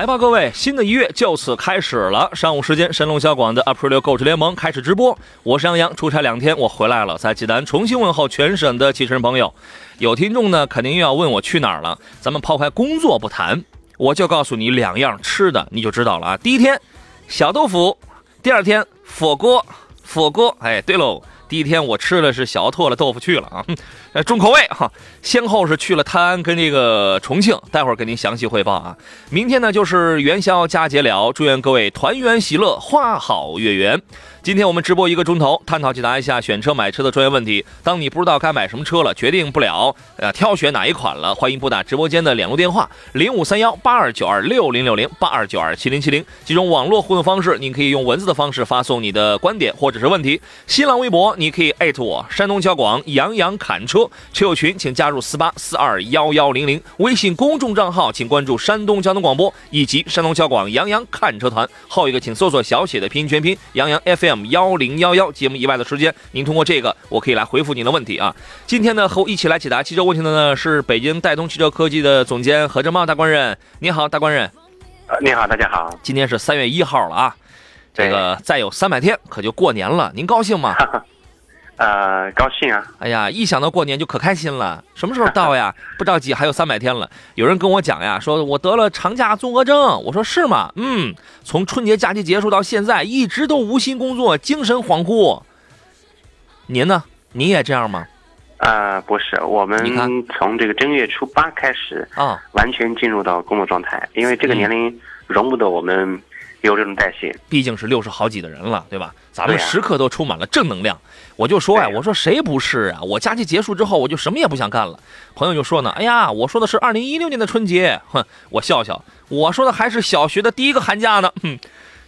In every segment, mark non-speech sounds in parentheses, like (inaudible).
来吧，各位，新的一月就此开始了。上午时间，神龙小广的 April 购车联盟开始直播。我是杨洋，出差两天，我回来了，在济南重新问候全省的汽车人朋友。有听众呢，肯定又要问我去哪儿了。咱们抛开工作不谈，我就告诉你两样吃的，你就知道了啊。第一天，小豆腐；第二天，火锅。火锅，哎，对喽。第一天我吃的是小拓了豆腐去了啊，呃，(laughs) 重口味哈。先后是去了泰安跟这个重庆，待会儿给您详细汇报啊。明天呢就是元宵佳节了，祝愿各位团圆喜乐，花好月圆。今天我们直播一个钟头，探讨解答一下选车买车的专业问题。当你不知道该买什么车了，决定不了，呃，挑选哪一款了，欢迎拨打直播间的两路电话零五三幺八二九二六零六零八二九二七零七零。几种网络互动方式，您可以用文字的方式发送你的观点或者是问题。新浪微博你可以艾特我山东交广杨洋侃车车友群，请加入四八四二幺幺零零。微信公众账号请关注山东交通广播以及山东交广杨洋看车团。后一个请搜索小写的拼音全拼杨洋 FM。幺零幺幺节目以外的时间，您通过这个，我可以来回复您的问题啊。今天呢，和我一起来解答汽车问题的呢是北京戴通汽车科技的总监何正茂大官人。你好，大官人。呃，你好，大家好。今天是三月一号了啊，这个再有三百天可就过年了，您高兴吗？(laughs) 呃，高兴啊！哎呀，一想到过年就可开心了。什么时候到呀？(laughs) 不着急，还有三百天了。有人跟我讲呀，说我得了长假综合症。我说是吗？嗯，从春节假期结束到现在，一直都无心工作，精神恍惚。您呢？您也这样吗？啊，不是，我们从这个正月初八开始啊，完全进入到工作状态，因为这个年龄容不得我们有这种代谢。毕竟是六十好几的人了，对吧？咱们时刻都充满了正能量。我就说呀，我说谁不是啊？我假期结束之后，我就什么也不想干了。朋友就说呢，哎呀，我说的是二零一六年的春节，哼，我笑笑，我说的还是小学的第一个寒假呢。哼，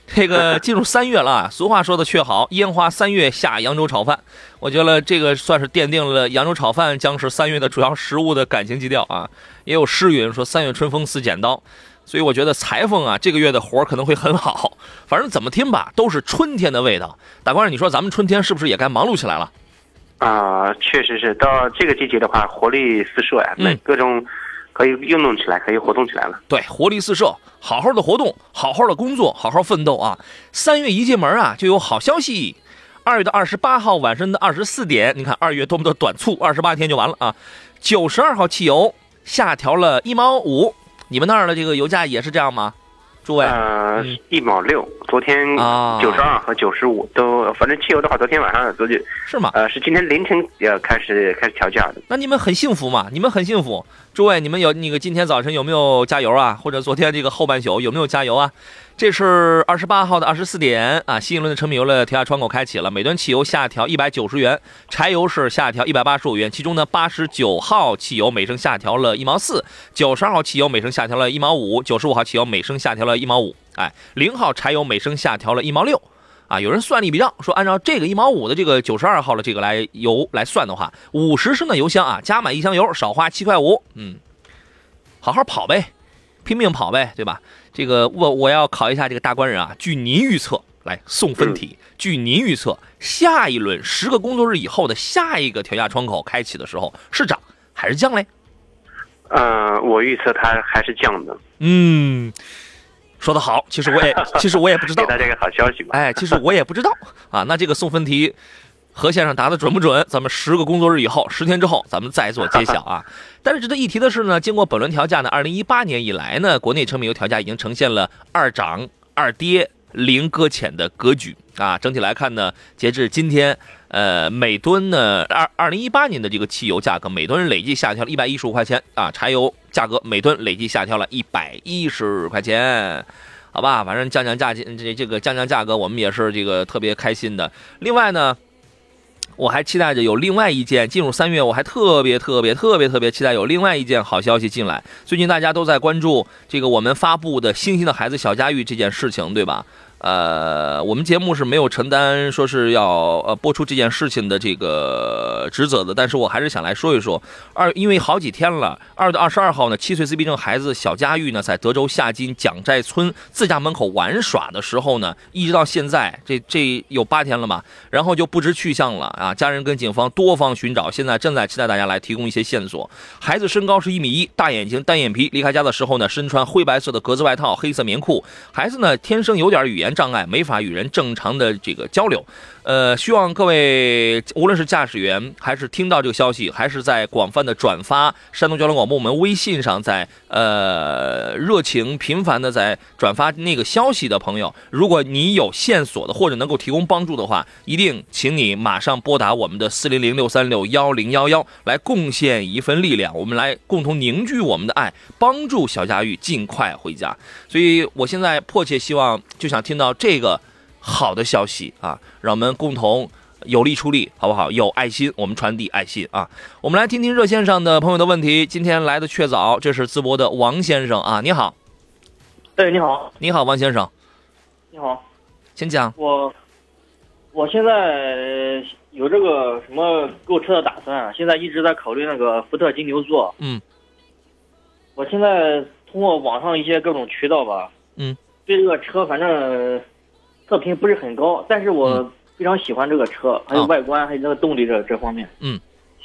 这个 (laughs) 进入三月了，俗话说的却好，烟花三月下扬州炒饭。我觉得这个算是奠定了扬州炒饭将是三月的主要食物的感情基调啊。也有诗云说三月春风似剪刀。所以我觉得裁缝啊，这个月的活可能会很好。(laughs) 反正怎么听吧，都是春天的味道。大官人，你说咱们春天是不是也该忙碌起来了？啊，确实是。到这个季节的话，活力四射呀，那各种可以运动起来，可以活动起来了。对，活力四射，好好的活动，好好的工作，好好奋斗啊！三月一进门啊，就有好消息。二月的二十八号晚上的二十四点，你看二月多么的短促，二十八天就完了啊！九十二号汽油下调了一毛五。你们那儿的这个油价也是这样吗？诸位，呃，一毛六，昨天九十二和九十五都，反正汽油的话，昨天晚上昨天是吗？呃，是今天凌晨呃开始开始调价的。那你们很幸福嘛？你们很幸福，诸位，你们有那个今天早晨有没有加油啊？或者昨天这个后半宿有没有加油啊？这是二十八号的二十四点。啊，新一轮的成品油的调价窗口开启了，每吨汽油下调一百九十元，柴油是下调一百八十五元，其中呢，八十九号汽油每升下调了一毛四，九十二号汽油每升下调了一毛五，九十五号汽油每升下调了一毛五，哎，零号柴油每升下调了一毛六，啊，有人算了一笔账，说按照这个一毛五的这个九十二号的这个来油来算的话，五十升的油箱啊，加满一箱油少花七块五，嗯，好好跑呗，拼命跑呗，对吧？这个我我要考一下这个大官人啊，据您预测来送分题，据您预测下一轮十个工作日以后的下一个调价窗口开启的时候是涨还是降嘞？嗯，我预测它还是降的。嗯，说的好，其实我也其实我也不知道。(laughs) 给大家一个好消息吧。哎，其实我也不知道啊。那这个送分题。何先生答的准不准？咱们十个工作日以后，十天之后，咱们再做揭晓啊！(laughs) 但是值得一提的是呢，经过本轮调价呢，二零一八年以来呢，国内成品油调价已经呈现了二涨二跌零搁浅的格局啊。整体来看呢，截至今天，呃，每吨呢，二二零一八年的这个汽油价格每吨累计下调了一百一十五块钱啊，柴油价格每吨累计下调了一百一十块钱，好吧，反正降降价这这个降降价格，我们也是这个特别开心的。另外呢。我还期待着有另外一件进入三月，我还特别特别特别特别期待有另外一件好消息进来。最近大家都在关注这个我们发布的《星星的孩子小佳玉》这件事情，对吧？呃，我们节目是没有承担说是要呃播出这件事情的这个职责的，但是我还是想来说一说二，因为好几天了，二月二十二号呢，七岁自闭症孩子小佳玉呢，在德州夏津蒋寨村自家门口玩耍的时候呢，一直到现在这这有八天了嘛，然后就不知去向了啊，家人跟警方多方寻找，现在正在期待大家来提供一些线索。孩子身高是一米一，大眼睛，单眼皮，离开家的时候呢，身穿灰白色的格子外套，黑色棉裤。孩子呢，天生有点语言。障碍没法与人正常的这个交流，呃，希望各位无论是驾驶员还是听到这个消息，还是在广泛的转发山东交通广播我们微信上，在呃热情频繁的在转发那个消息的朋友，如果你有线索的或者能够提供帮助的话，一定请你马上拨打我们的四零零六三六幺零幺幺来贡献一份力量，我们来共同凝聚我们的爱，帮助小佳玉尽快回家。所以我现在迫切希望，就想听到。到这个好的消息啊，让我们共同有力出力，好不好？有爱心，我们传递爱心啊！我们来听听热线上的朋友的问题。今天来的确早，这是淄博的王先生啊，你好。哎，你好，你好，王先生。你好，请讲。我我现在有这个什么购车的打算，现在一直在考虑那个福特金牛座。嗯。我现在通过网上一些各种渠道吧。嗯。对这个车，反正测评不是很高，但是我非常喜欢这个车，还有外观，还有那个动力这这方面。嗯，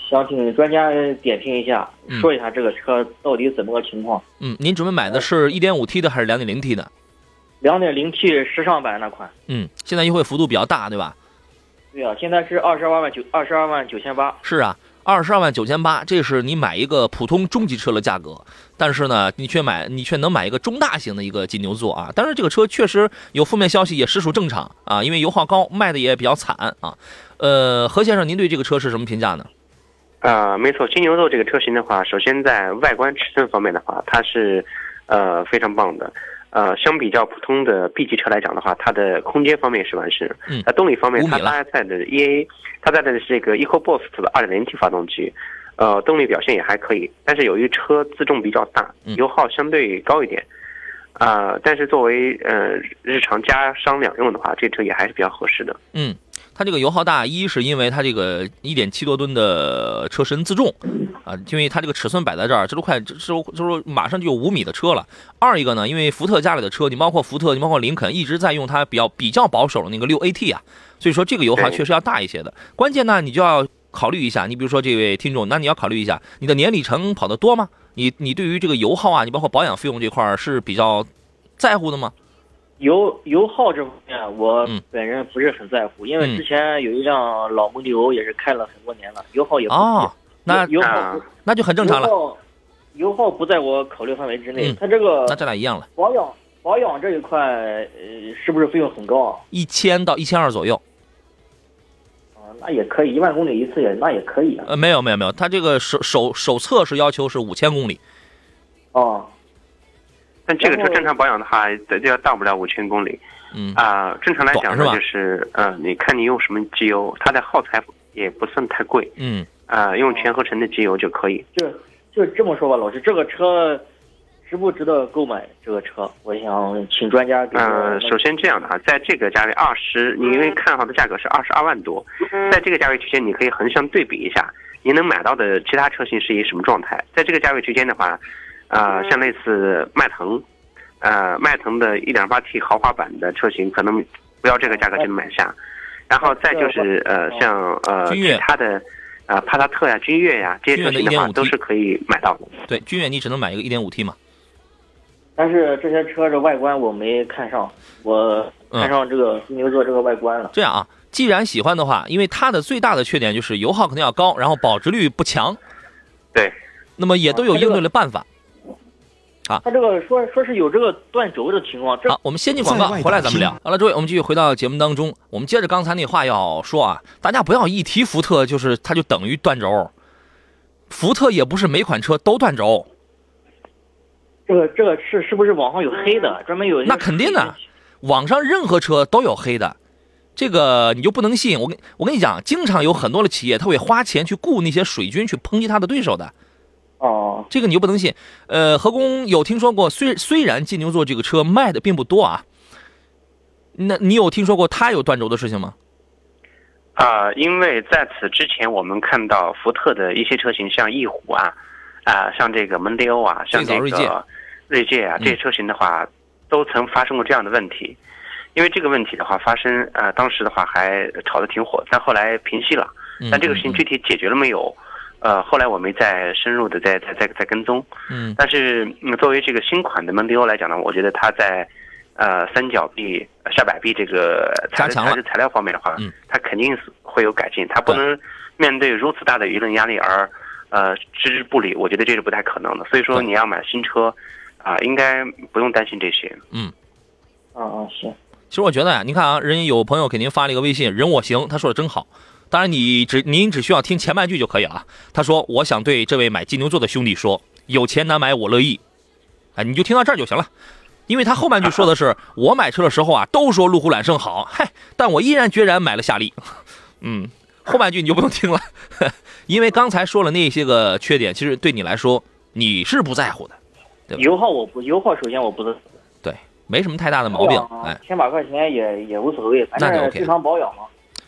想请专家点评一下，说一下这个车到底怎么个情况。嗯，您准备买的是一点五 T 的还是两点零 T 的？两点零 T 时尚版那款。嗯，现在优惠幅度比较大，对吧？对啊，现在是二十二万九，二十二万九千八。是啊。二十二万九千八，这是你买一个普通中级车的价格，但是呢，你却买你却能买一个中大型的一个金牛座啊！但是这个车确实有负面消息，也实属正常啊，因为油耗高，卖的也比较惨啊。呃，何先生，您对这个车是什么评价呢？啊，没错，金牛座这个车型的话，首先在外观尺寸方面的话，它是呃非常棒的。呃，相比较普通的 B 级车来讲的话，它的空间方面是完胜。嗯，那动力方面，它搭载的 EA，它载的是这个 EcoBoost 的 2.0T 发动机，呃，动力表现也还可以。但是由于车自重比较大，油耗相对高一点，啊，但是作为呃日常家商两用的话，这车也还是比较合适的。嗯。它这个油耗大，一是因为它这个一点七多吨的车身自重，啊，因为它这个尺寸摆在这儿，这都快，这这就是马上就有五米的车了。二一个呢，因为福特家里的车，你包括福特，你包括林肯，一直在用它比较比较保守的那个六 AT 啊，所以说这个油耗确实要大一些的。关键呢，你就要考虑一下，你比如说这位听众，那你要考虑一下，你的年里程跑得多吗？你你对于这个油耗啊，你包括保养费用这块是比较在乎的吗？油油耗这方面，我本人不是很在乎，因为之前有一辆老蒙迪欧也是开了很多年了，油耗也不低。那油耗那就很正常了。油耗不在我考虑范围之内。它这个那咱俩一样了。保养保养这一块，呃，是不是费用很高啊？一千到一千二左右。啊，那也可以，一万公里一次也那也可以啊。呃，没有没有没有，它这个手手手册是要求是五千公里。哦。但这个车正常保养的话，得要到不了五千公里。嗯啊，正常来讲呢，就是嗯，你看你用什么机油，它的耗材也不算太贵。嗯啊，用全合成的机油就可以。就就这么说吧，老师，这个车值不值得购买？这个车，我想请专家。嗯，首先这样的哈，在这个价位二十，你因为看好的价格是二十二万多，在这个价位区间，你可以横向对比一下，你能买到的其他车型是一什么状态？在这个价位区间的话。啊，像类似迈腾，呃，迈腾的 1.8T 豪华版的车型，可能不要这个价格就能买下。然后再就是呃，像呃其他的，呃帕萨特呀、君越呀这些车型的话，都是可以买到的。对，君越你只能买一个 1.5T 嘛。但是这些车的外观我没看上，我看上这个金牛座这个外观了。这样啊，既然喜欢的话，因为它的最大的缺点就是油耗肯定要高，然后保值率不强。对。那么也都有应对的办法。啊，他这个说说是有这个断轴的情况。好，我们先进广告，回来咱们聊。好了，诸位，我们继续回到节目当中。我们接着刚才那话要说啊，大家不要一提福特就是它就等于断轴，福特也不是每款车都断轴。这个这个是是不是网上有黑的，专门有？那肯定的，网上任何车都有黑的，这个你就不能信。我跟我跟你讲，经常有很多的企业他会花钱去雇那些水军去抨击他的对手的。哦，这个你就不能信。呃，何工有听说过，虽虽然金牛座这个车卖的并不多啊，那你有听说过它有断轴的事情吗？啊，因为在此之前，我们看到福特的一些车型，像翼虎啊，啊，像这个蒙迪欧啊，像这个锐界啊，这些车型的话，都曾发生过这样的问题。因为这个问题的话发生，呃，当时的话还炒得挺火，但后来平息了。但这个事情具体解决了没有？呃，后来我没再深入的再再再再跟踪。嗯。但是作为这个新款的蒙迪欧来讲呢，我觉得它在。呃，三角臂、下摆臂这个材材质材料方面的话，嗯，它肯定是会有改进。它不能面对如此大的舆论压力而呃置之不理，我觉得这是不太可能的。所以说，你要买新车啊，应该不用担心这些。嗯，啊啊行。其实我觉得呀，你看啊，人家有朋友给您发了一个微信，人我行，他说的真好。当然，你只您只需要听前半句就可以了。他说：“我想对这位买金牛座的兄弟说，有钱难买我乐意。”哎，你就听到这儿就行了。因为他后半句说的是，(laughs) 我买车的时候啊，都说路虎揽胜好，嗨，但我毅然决然买了夏利。嗯，后半句你就不用听了，(laughs) 因为刚才说了那些个缺点，其实对你来说你是不在乎的，对吧？油耗我不，油耗首先我不是，对，没什么太大的毛病，哎，千把块钱也也无所谓，反正正常保养嘛。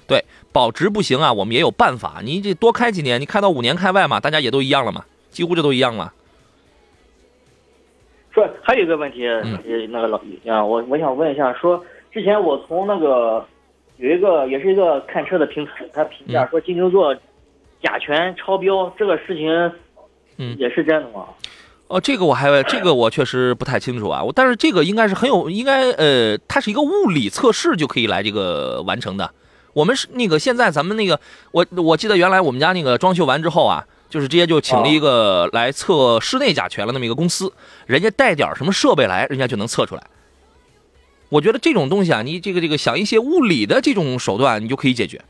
对，保值不行啊，我们也有办法，你这多开几年，你开到五年开外嘛，大家也都一样了嘛，几乎这都一样了。说还有一个问题，那个老啊，我我想问一下，说之前我从那个有一个也是一个看车的平台，他评价说金牛座甲醛超标，这个事情，嗯，也是真的吗？哦，这个我还这个我确实不太清楚啊，我但是这个应该是很有，应该呃，它是一个物理测试就可以来这个完成的。我们是那个现在咱们那个，我我记得原来我们家那个装修完之后啊。就是直接就请了一个来测室内甲醛了那么一个公司，人家带点什么设备来，人家就能测出来。我觉得这种东西啊，你这个这个想一些物理的这种手段，你就可以解决。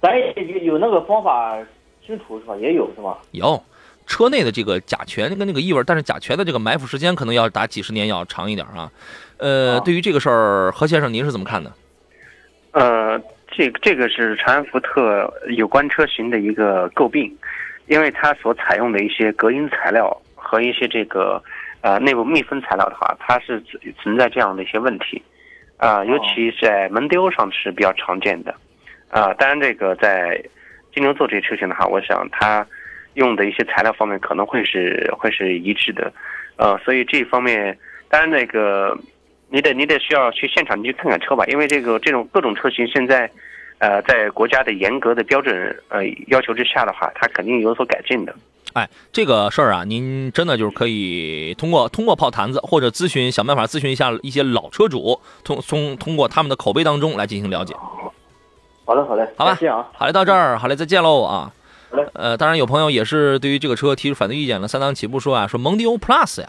咱有有那个方法清除是吧？也有是吧？有，车内的这个甲醛跟那个异味，但是甲醛的这个埋伏时间可能要打几十年要长一点啊。呃，对于这个事儿，何先生您是怎么看的？呃。这这个是长安福特有关车型的一个诟病，因为它所采用的一些隔音材料和一些这个呃内部密封材料的话，它是存在这样的一些问题，啊，尤其在蒙迪欧上是比较常见的，啊，当然这个在金牛座这些车型的话，我想它用的一些材料方面可能会是会是一致的，呃，所以这方面当然那个。你得你得需要去现场你去看看车吧，因为这个这种各种车型现在，呃，在国家的严格的标准呃要求之下的话，它肯定有所改进的。哎，这个事儿啊，您真的就是可以通过通过泡坛子或者咨询想办法咨询一下一些老车主，通通通过他们的口碑当中来进行了解。好嘞，好嘞，好吧，谢啊。好嘞，到这儿，好嘞，再见喽啊。好嘞。呃，当然有朋友也是对于这个车提出反对意见了，三档起步说啊，说蒙迪欧 Plus 呀。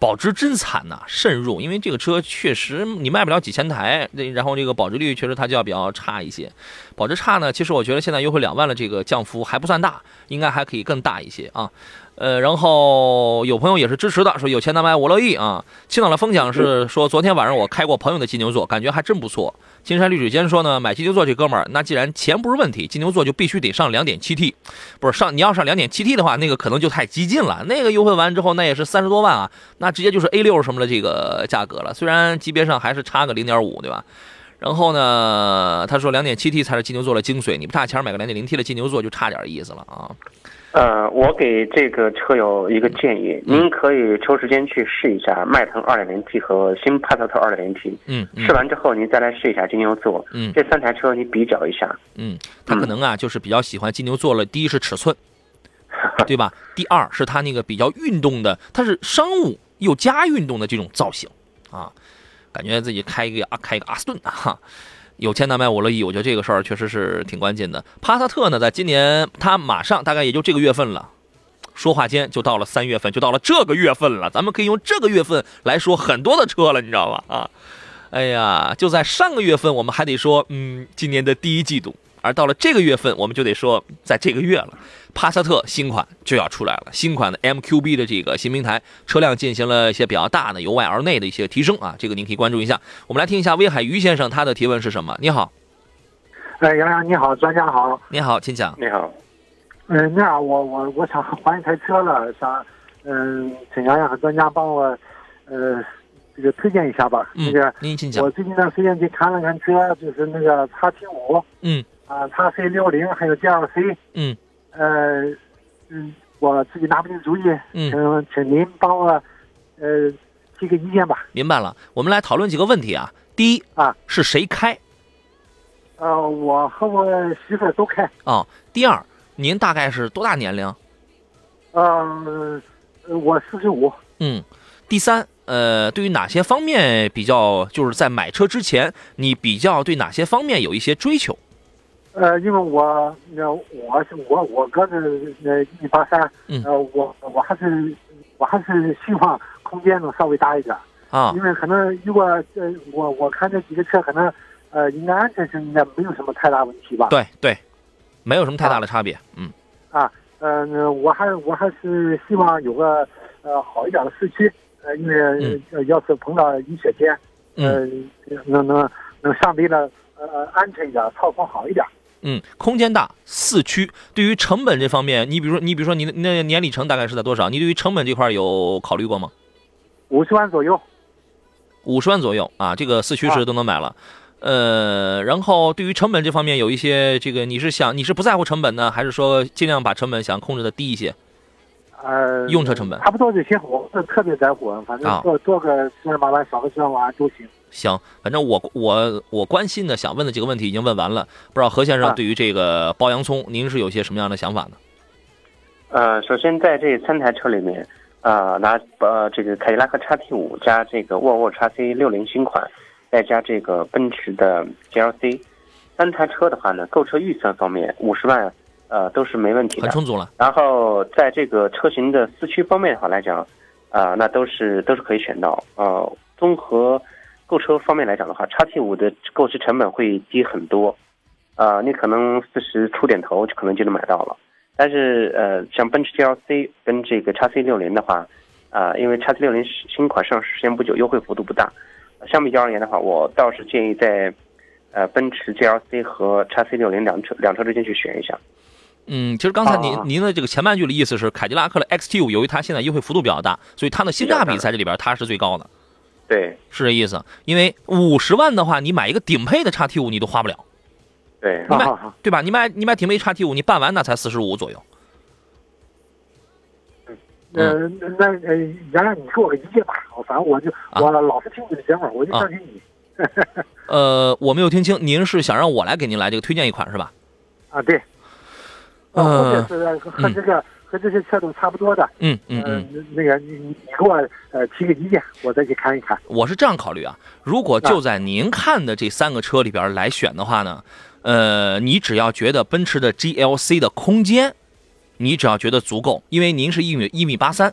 保值真惨呐，慎入，因为这个车确实你卖不了几千台，然后这个保值率确实它就要比较差一些。保值差呢，其实我觉得现在优惠两万的这个降幅还不算大，应该还可以更大一些啊。呃，然后有朋友也是支持的，说有钱难买我乐意啊。青岛的风奖是说，昨天晚上我开过朋友的金牛座，感觉还真不错。金山绿水间说呢，买金牛座这哥们儿，那既然钱不是问题，金牛座就必须得上两点七 T，不是上你要上两点七 T 的话，那个可能就太激进了。那个优惠完之后，那也是三十多万啊，那直接就是 A 六什么的这个价格了。虽然级别上还是差个零点五，对吧？然后呢，他说两点七 T 才是金牛座的精髓，你不差钱买个两点零 T 的金牛座就差点意思了啊。呃，我给这个车友一个建议，您可以抽时间去试一下迈腾 2.0T 和新帕萨特 2.0T。嗯，试完之后您再来试一下金牛座。嗯，这三台车你比较一下。嗯，他可能啊就是比较喜欢金牛座了。第一是尺寸，(laughs) 对吧？第二是它那个比较运动的，它是商务又加运动的这种造型啊，感觉自己开一个啊开一个阿斯顿哈。有钱难买我乐意，我觉得这个事儿确实是挺关键的。帕萨特呢，在今年它马上大概也就这个月份了，说话间就到了三月份，就到了这个月份了。咱们可以用这个月份来说很多的车了，你知道吧？啊，哎呀，就在上个月份，我们还得说，嗯，今年的第一季度而到了这个月份，我们就得说，在这个月了，帕萨特新款就要出来了。新款的 MQB 的这个新平台车辆进行了一些比较大的由外而内的一些提升啊，这个您可以关注一下。我们来听一下威海于先生他的提问是什么？你好，哎，杨洋你好，专家好。你好，请讲。你好，嗯，那样我我我想换一台车了，想嗯，请杨洋和专家帮我呃这个推荐一下吧。嗯那个，您请讲我。最近段时间去看了看车，就是那个叉七五嗯啊，叉 C 六零还有 GLC，嗯呃嗯，我自己拿不定主意，嗯，请请您帮我呃提个意见吧。明白了。我们来讨论几个问题啊。第一啊，是谁开呃，我和我媳妇都开，啊、第二，您大概是多大年龄？呃，我四十五。嗯，第三，呃，对于哪些方面比较，就是在买车之前，你比较对哪些方面有一些追求？呃，因为我那我是我我个子呃一米八三，嗯呃，我我还是我还是希望空间能稍微大一点，啊因为可能如果呃我我看这几个车可能呃应该安全性应该没有什么太大问题吧。对对，没有什么太大的差别。嗯啊，呃，我还我还是希望有个呃好一点的四驱，呃，因为、要是碰到雨雪天，呃，能能能相对的呃安全一点，操控好一点。嗯，空间大，四驱。对于成本这方面，你比如说，你比如说你的那年里程大概是在多少？你对于成本这块有考虑过吗？五十万左右，五十万左右啊，这个四驱是都能买了。呃，然后对于成本这方面有一些这个，你是想你是不在乎成本呢，还是说尽量把成本想控制的低一些？呃，用车成本差不多就行，我不是特别在乎，反啊正多多个十万八万，少个十万八万都行。行，反正我我我关心的想问的几个问题已经问完了，不知道何先生啊对于这个包洋葱，您是有些什么样的想法呢？呃，首先在这三台车里面，呃，拿呃这个凯迪拉克 XT 五加这个沃尔沃 XC 六零新款，再加这个奔驰的 GLC，三台车的话呢，购车预算方面五十万，呃都是没问题的。很充足了。然后在这个车型的四驱方面的话来讲，啊、那都是都是可以选到。呃，综合购车方面来讲的话叉 T 五的购置成本会低很多，啊，你可能四十出点头就可能就能买到了。但是呃，像奔驰 GLC 跟这个叉 C 六零的话，啊、因为叉 C 六零新款上市时间不久，优惠幅度不大。相比较而言的话，我倒是建议在呃奔驰 GLC 和叉 C 六零两车两车之间去选一下。嗯，其实刚才您、啊您的这个前半句的意思是，凯迪拉克的 XT 五由于它现在优惠幅度比较大，所以它的性价比在这里边它是最高的，对是这意思。因为五十万的话，你买一个顶配的叉 T 五你都花不了，对。你买好好好，对吧？你买你买顶配叉 T 五，你办完那才四十五左右。嗯，那那呃，杨洋，你给我个意见吧，我反正我就、啊我老是听你的节目，我就相信你。(laughs) 呃，我没有听清，您是想让我来给您来这个推荐一款是吧？啊，对。呃或者是和和这个、和这些车都差不多的。嗯嗯呃嗯，，那个你你你给我呃提个意见，我再去看一看。我是这样考虑啊，如果就在您看的这三个车里边来选的话呢，呃，你只要觉得奔驰的 GLC 的空间，你只要觉得足够，因为您是一米一米八三。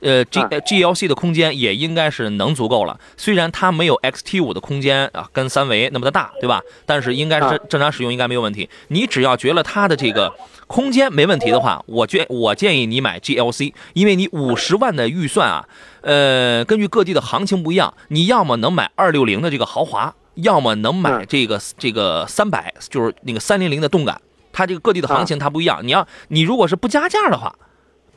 呃 GLC 的空间也应该是能足够了，虽然它没有 XT 五的空间啊，跟三维那么的大，对吧？但是应该是正常使用应该没有问题。你只要觉得它的这个空间没问题的话，我建我建议你买 GLC，因为你五十万的预算啊，呃，根据各地的行情不一样，你要么能买二六零的这个豪华，要么能买嗯这个这个三百，就是那个三零零的动感。它这个各地的行情它不一样，你要你如果是不加价的话。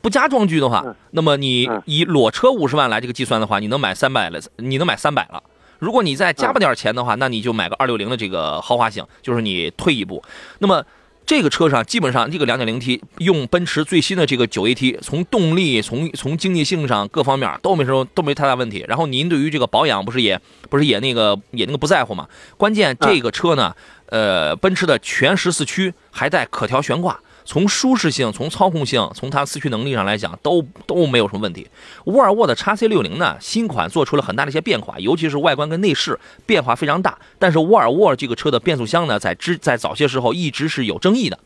不加装具的话嗯，那么你嗯以裸车五十万来这个计算的话，你能买三百了，你能买三百了。如果你再加不点钱的话，那你就买个二六零的这个豪华型，就是你退一步。那么这个车上基本上这个 2.0T 用奔驰最新的这个 9AT，从动力、从从经济性上各方面都没什么都没太大问题。然后您对于这个保养不是也不是也那个也那个不在乎吗？关键这个车呢，呃，奔驰的全时四驱还带可调悬挂。从舒适性、从操控性、从它四驱能力上来讲，都都没有什么问题。沃尔沃的 x C 六零呢，新款做出了很大的一些变化，尤其是外观跟内饰变化非常大。但是沃尔沃这个车的变速箱呢，在之在早些时候一直是有争议的，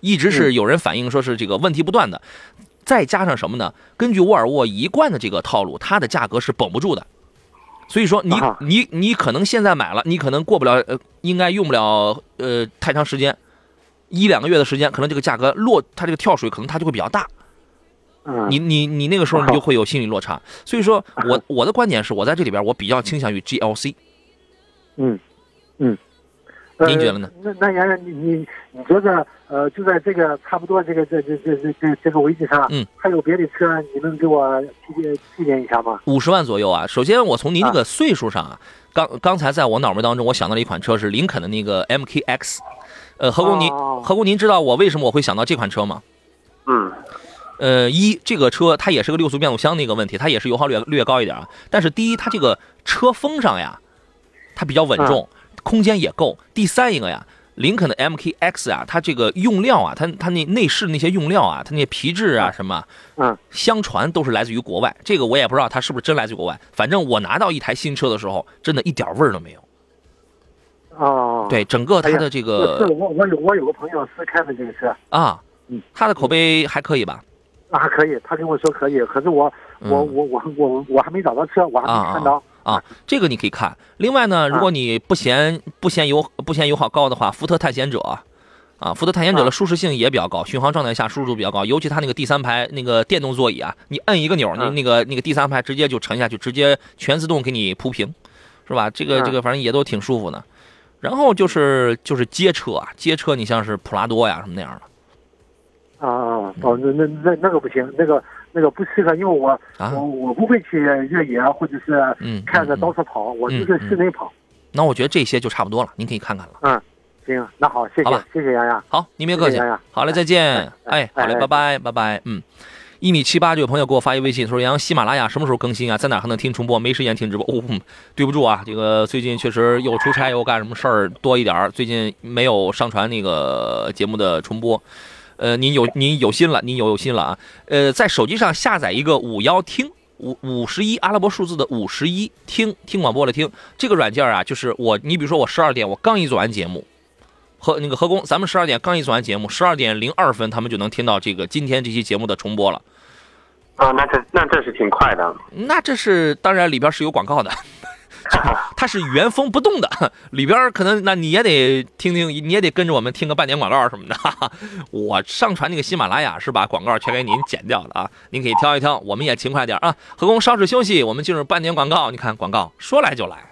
一直是有人反映说是这个问题不断的。再加上什么呢？根据沃尔沃一贯的这个套路，它的价格是绷不住的。所以说你啊你你可能现在买了，你可能过不了呃，应该用不了呃太长时间，一两个月的时间，可能这个价格落，它这个跳水可能它就会比较大。嗯，你你你那个时候你就会有心理落差。所以说 (laughs) 我我的观点是我在这里边我比较倾向于 GLC。嗯嗯，您觉得呢？那那杨洋，你你你觉得呃，就在这个差不多这个这这这这这这个位置上，嗯，还有别的车，你能给我推荐推荐一下吗？五十万左右啊。首先我从您这个岁数上啊，刚刚才在我脑门当中我想到了一款车是林肯的那个 MKX。呃，何工您哦何工您知道我为什么我会想到这款车吗？嗯呃，一这个车它也是个六速变速箱的一个问题，它也是油耗略略高一点啊。但是第一，它这个车风上呀，它比较稳重，空间也够。第三一个呀，林肯的 MKX 啊，它这个用料啊，它它那内饰那些用料啊，它那些皮质啊什么，嗯，相传都是来自于国外。这个我也不知道它是不是真来自于国外。反正我拿到一台新车的时候，真的一点味儿都没有。哦，对，整个它的这是个我我有我有个朋友是开的这个车，啊嗯，他的口碑还可以吧？啊还可以，他跟我说可以，可是我嗯我我我我我还没找到车，我还没看到。啊，这个你可以看。另外呢，如果你不嫌不嫌油不嫌油耗高的话，福特探险者啊，福特探险者的啊舒适性也比较高，巡航状态下舒适度比较高，尤其它那个第三排那个电动座椅啊，你摁一个钮，你嗯那个那个第三排直接就沉下去，直接全自动给你铺平，是吧？这个嗯这个反正也都挺舒服的。然后就是就是街车啊，街车你像是普拉多呀什么那样的啊啊哦，那那那那个不行，那个那个不适合，因为我、啊我，我不会去越野或者是嗯，开着到处跑，我就是室内跑。那我觉得这些就差不多了，您可以看看了。嗯，行，那好，谢谢好吧，谢谢洋洋。好，您别客气谢谢洋洋。好嘞，再见。哎，好嘞，哎拜拜，拜拜。嗯，一米七八这位朋友给我发一微信，说杨喜马拉雅什么时候更新啊？在哪还能听重播？没时间听直播。哦，嗯 (laughs) 对不住啊，这个最近确实又出差又干什么事儿多一点儿，最近没有上传那个节目的重播。呃，您有您有心了，您有有心了啊。呃，在手机上下载一个五幺听。五五十一阿拉伯数字的五十一听听广播的听这个软件啊，就是我，你比如说我十二点我刚一做完节目，和那个何工，咱们十二点刚一做完节目，十二点零二分他们就能听到这个今天这期节目的重播了。啊，那这那这是挺快的。那这是当然里边是有广告的，(laughs) 它是原封不动的，(laughs) 里边可能那你也得听听，你也得跟着我们听个半年广告什么的。哈 (laughs) 哈我上传那个喜马拉雅是把广告全给您剪掉了啊，您可以挑一挑，我们也勤快点啊。何工稍事休息，我们进入半年广告。你看广告说来就来。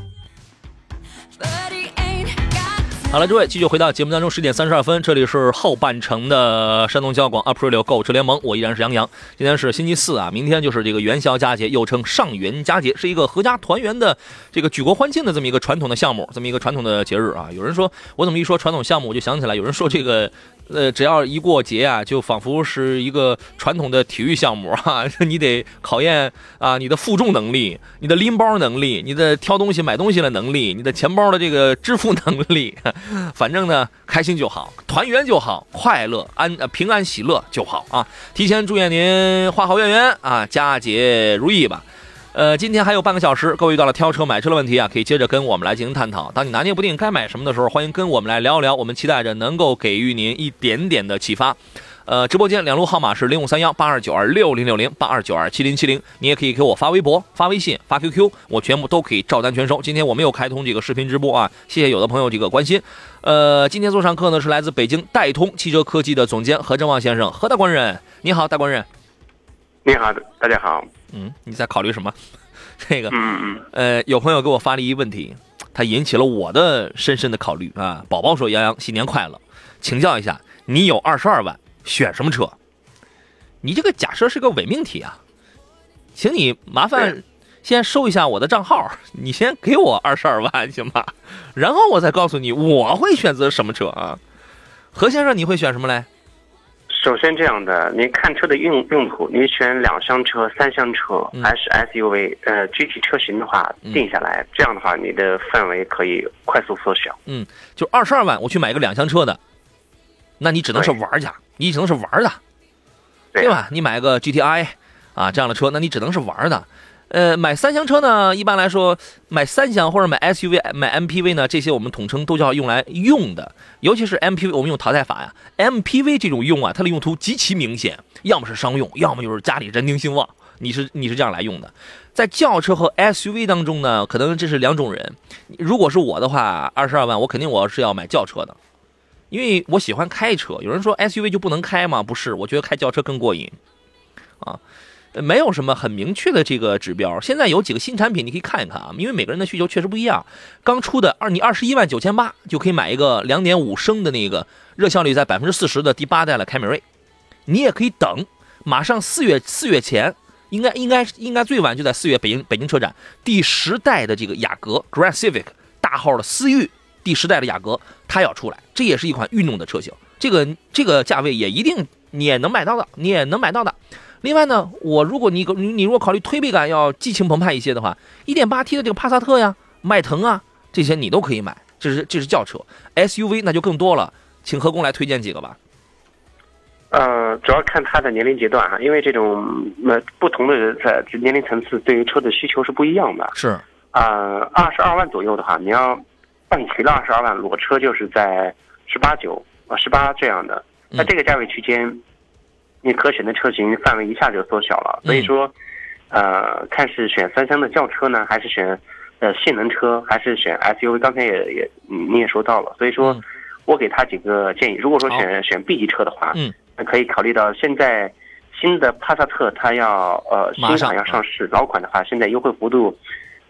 好了，诸位，继续回到节目当中，十点三十二分，这里是后半程的山东交广 Aprilio 购车联盟，我依然是杨洋。今天是星期四啊，明天就是这个元宵佳节，又称上元佳节，是一个合家团圆的这个举国欢庆的这么一个传统的项目，这么一个传统的节日啊。有人说，我怎么一说传统项目，我就想起来，有人说这个。呃，只要一过节啊，就仿佛是一个传统的体育项目啊，(laughs) 你得考验啊你的负重能力、你的拎包能力、你的挑东西、买东西的能力、你的钱包的这个支付能力。(laughs) 反正呢，开心就好，团圆就好，快乐安平安喜乐就好啊！提前祝愿您花好月圆啊，佳节如意吧。呃，今天还有半个小时，各位遇到了挑车、买车的问题啊，可以接着跟我们来进行探讨。当你拿捏不定该买什么的时候，欢迎跟我们来聊一聊，我们期待着能够给予您一点点的启发。呃，直播间两路号码是零五三幺八二九二六零六零八二九二七零七零，你也可以给我发微博、发微信、发 QQ，我全部都可以照单全收。今天我没有开通这个视频直播啊，谢谢有的朋友这个关心。呃，今天做上课呢是来自北京戴通汽车科技的总监何正旺先生，何大官人，你好，大官人。你好，大家好。嗯，你在考虑什么？(laughs) 这个，嗯嗯，呃，有朋友给我发了一问题，他引起了我的深深的考虑啊。宝宝说：“杨洋，新年快乐，请教一下，你有二十二万，选什么车？”你这个假设是个伪命题啊，请你麻烦先收一下我的账号，(laughs) 你先给我二十二万行吗？然后我再告诉你我会选择什么车啊。何先生，你会选什么嘞？首先这样的，您看车的用用途，您选两厢车、三厢车嗯还是 SUV，呃，具体车型的话嗯定下来，这样的话你的范围可以快速缩小。嗯就二十二万，我去买个两厢车的，那你只能是玩家，你只能是玩的，对对吧？你买个 GTI 啊这样的车，那你只能是玩的。呃，买三厢车呢，一般来说买三厢或者买 SUV、买 MPV 呢，这些我们统称都叫用来用的。尤其是 MPV，我们用淘汰法呀。MPV 这种用啊，它的用途极其明显，要么是商用，要么就是家里人丁兴旺，你是你是这样来用的。在轿车和 SUV 当中呢，可能这是两种人。如果是我的话，二十二万，我肯定我是要买轿车的，因为我喜欢开车。有人说 SUV 就不能开吗？不是，我觉得开轿车更过瘾，啊。没有什么很明确的这个指标。现在有几个新产品，你可以看一看啊，因为每个人的需求确实不一样。刚出的二，你二十一万九千八就可以买一个两点五升的那个热效率在百分之四十的第八代的凯美瑞。你也可以等，马上四月四月前，应该应该应该最晚就在四月北京北京车展第十代的这个雅阁 Grand Civic 大号的思域第十代的雅阁它要出来，这也是一款运动的车型。这个这个价位也一定你也能买到的，你也能买到的。另外呢，我如果你你你如果考虑推背感要激情澎湃一些的话，1.8T 的这个帕萨特呀、迈腾啊这些你都可以买，这是这是轿车，SUV 那就更多了，请何工来推荐几个吧。呃，主要看他的年龄阶段哈，因为这种呃不同的人在年龄层次对于车的需求是不一样的。是，啊，二十二万左右的话，你要办齐了二十二万，裸车就是在十八九啊十八这样的，那这个价位区间，你可选的车型范围一下就缩小了。所以说，呃，看是选三厢的轿车呢，还是选呃性能车，还是选 SUV？刚才也也你也说到了，所以说，我给他几个建议。如果说选选 B 级车的话，嗯，那可以考虑到现在新的帕萨特它要呃新款要上市，老款的话现在优惠幅度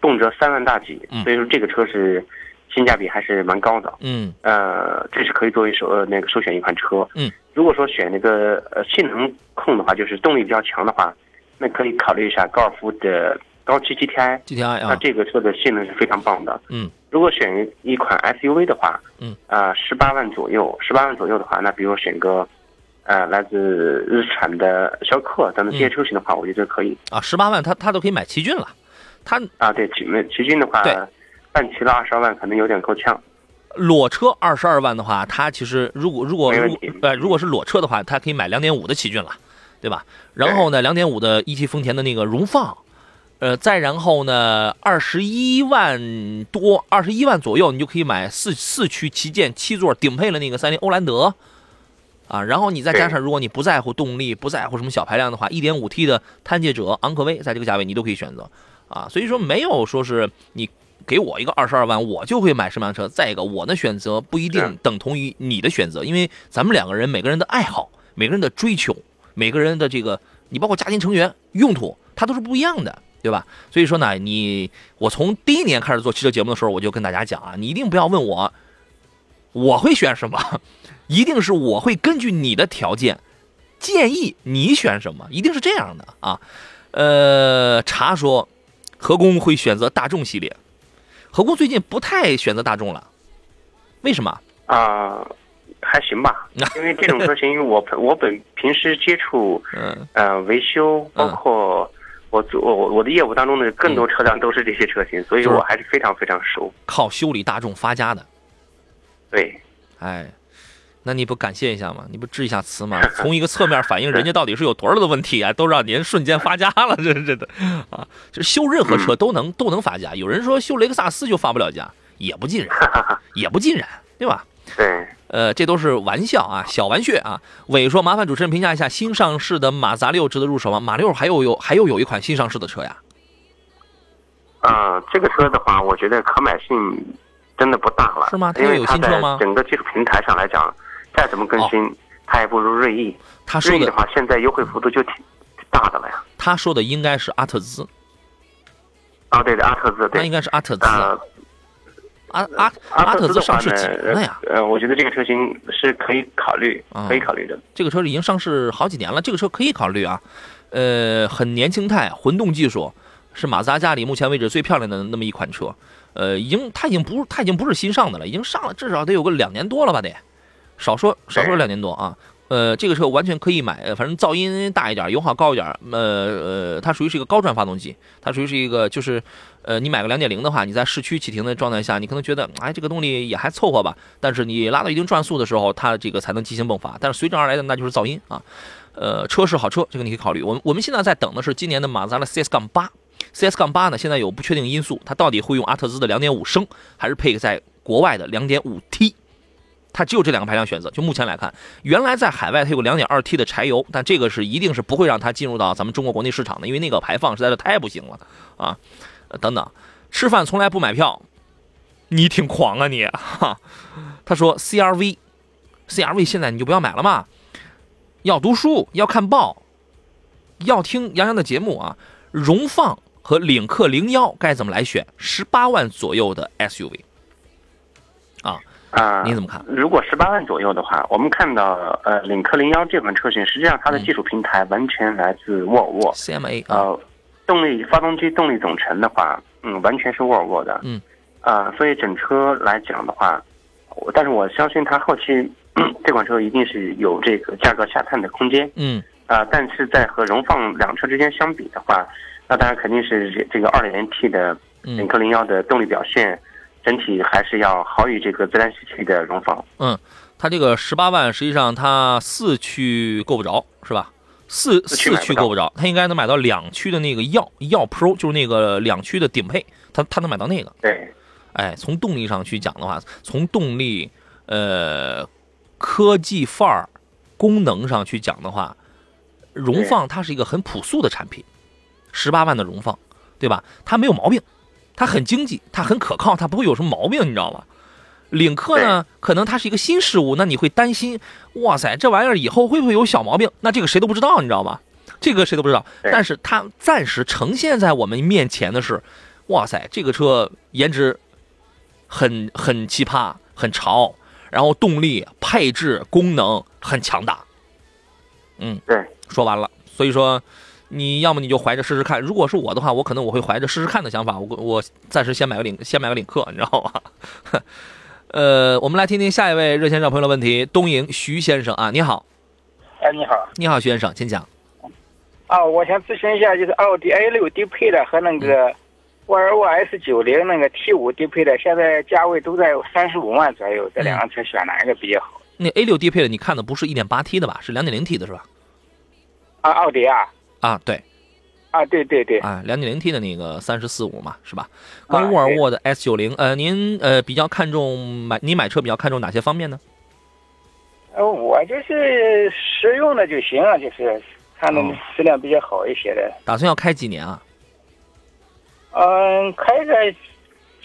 动辄三万大几，嗯所以说这个车是性价比还是蛮高的。嗯呃，这是可以作为首呃那个首选一款车。嗯，如果说选那个呃性能控的话，就是动力比较强的话，那可以考虑一下高尔夫的高七 GTI。，GTI 那啊，这个车的性能是非常棒的。嗯，如果选一款 SUV 的话，嗯，啊，十八万左右，十八万左右的话，那比如选个，呃，来自日产的逍客等等这些车型的话，我觉得可以。啊，十八万他他都可以买奇骏了，他啊，对，奇骏奇骏的话对，办齐了二十二万，可能有点够呛。裸车二十二万的话，它其实如果如果呃如果是裸车的话，它可以买两点五的奇骏了，对吧？然后呢，两点五的一汽丰田的那个荣放，呃，再然后呢，二十一万多，二十一万左右，你就可以买四四驱旗舰七座顶配的那个三菱欧蓝德。啊，然后你再加上，如果你不在乎动力，不在乎什么小排量的话，一点五 T 的探界者、昂科威，在这个价位你都可以选择啊。所以说没有说是你给我一个二十二万，我就会买什么样的车。再一个，我的选择不一定等同于你的选择，因为咱们两个人每个人的爱好、每个人的追求、每个人的这个，你包括家庭成员用途，它都是不一样的。对吧？所以说呢，你我从第一年开始做汽车节目的时候，我就跟大家讲啊，你一定不要问我我会选什么，(laughs) 一定是我会根据你的条件建议你选什么，一定是这样的啊。呃，茶说何工会选择大众系列，何工最近不太选择大众了，为什么？啊、还行吧，因为这种车型因为我 (laughs) 我本平时接触嗯。呃维修，包括我做我我的业务当中的更多车辆都是这些车型，所以我还是非常非常熟。靠修理大众发家的，对，哎。那你不感谢一下吗？你不致一下词吗？从一个侧面反映人家到底是有多少的问题啊，都让您瞬间发家了，这是真的啊！就是修任何车都能都能发家。有人说修雷克萨斯就发不了家，也不尽然，(laughs) 也不尽然，对吧？对，呃，这都是玩笑啊，小玩笑啊。伟说，麻烦主持人评价一下新上市的马自达六值得入手吗？马六还有有还有有一款新上市的车呀？啊，这个车的话，我觉得可买性真的不大了，是吗它因为它有新车吗整个技术平台上来讲，再怎么更新，它也不如锐意。他说的的话，现在优惠幅度就挺挺大的了呀。他说的应该是阿特兹，啊，对的，阿特兹，对那应，该是阿特兹。呃，阿阿阿特兹上市几年了呀？呃，我觉得这个车型是可以考虑啊，可以考虑的。这个车已经上市好几年了，这个车可以考虑啊。呃，很年轻态，混动技术是马自达家里目前为止最漂亮的那么一款车。呃，已经它已经不它已经不是新上的了，已经上了至少得有个两年多了吧得，少说少说两年多啊。呃，这个车完全可以买，呃反正噪音大一点，油耗高一点，呃呃，它属于是一个高转发动机，它属于是一个就是，呃，你买个两点零的话，你在市区启停的状态下，你可能觉得，哎，这个动力也还凑合吧，但是你拉到一定转速的时候，它这个才能激情迸发，但是随之而来的那就是噪音啊。呃，车是好车，这个你可以考虑。我们我们现在在等的是今年的马自达的 CS 杠八，CS 杠八呢现在有不确定因素，它到底会用阿特兹的两点五升，还是配在国外的 2.5T？它只有这两个排量选择。就目前来看，原来在海外它有个 2.2T 的柴油，但这个是一定是不会让它进入到咱们中国国内市场的，因为那个排放实在是太不行了啊！等等，吃饭从来不买票，你挺狂啊你哈！他说 CRV，CRV 现在你就不要买了嘛，要读书，要看报，要听杨洋的节目啊。荣放和领克零幺该怎么来选？十八万左右的 SUV 啊，啊，你怎么看？如果十八万左右的话，我们看到呃，领克零幺这款车型，实际上它的技术平台完全来自沃尔沃。CMA 啊，呃，动力发动机动力总成的话，嗯，完全是沃尔沃的。嗯。啊、所以整车来讲的话，我但是我相信它后期 (clears throat) 这款车一定是有这个价格下探的空间。嗯啊、但是在和荣放两车之间相比的话，那当然肯定是这这个 2.0T 的领嗯克零幺的动力表现，整体还是要好于这个自然吸气的荣放。嗯，它这个十八万，实际上它四驱够不着，是吧？四四驱够不着，它应该能买到两驱的那个耀耀 Pro，就是那个两驱的顶配，它它能买到那个。对，哎，从动力上去讲的话，从动力呃科技范儿、功能上去讲的话，荣放它是一个很朴素的产品，十八万的荣放，对吧？它没有毛病，它很经济，它很可靠，它不会有什么毛病，你知道吗？领克呢，可能它是一个新事物，那你会担心，哇塞，这玩意儿以后会不会有小毛病？那这个谁都不知道，你知道吗？这个谁都不知道。但是它暂时呈现在我们面前的是，哇塞，这个车颜值很很奇葩，很潮，然后动力、配置、功能很强大。嗯，对，说完了。所以说，你要么你就怀着试试看，如果是我的话，我可能我会怀着试试看的想法，我我暂时先买个领先买个领克，你知道吗？呃，我们来听听下一位热线上朋友的问题，东营徐先生啊，你好，哎，你好，你好，徐先生，请讲。啊，我想咨询一下，就是奥迪 A 六低配的和那个沃尔沃 S 九零那个 T 五低配的，现在价位都在三十五万左右，这两个车选哪一个比较好？那 A 六低配的，你看的不是一点八 T 的吧？是两点零 T 的是吧？啊，奥迪啊，啊，对，啊，对对对，啊两点零 T 的那个三十四五嘛，是吧？关于沃尔沃的 S 九零，呃，您呃比较看重买你买车比较看重哪些方面呢？呃，我就是实用的就行了，就是看那哦个质量比较好一些的。打算要开几年啊？嗯，开个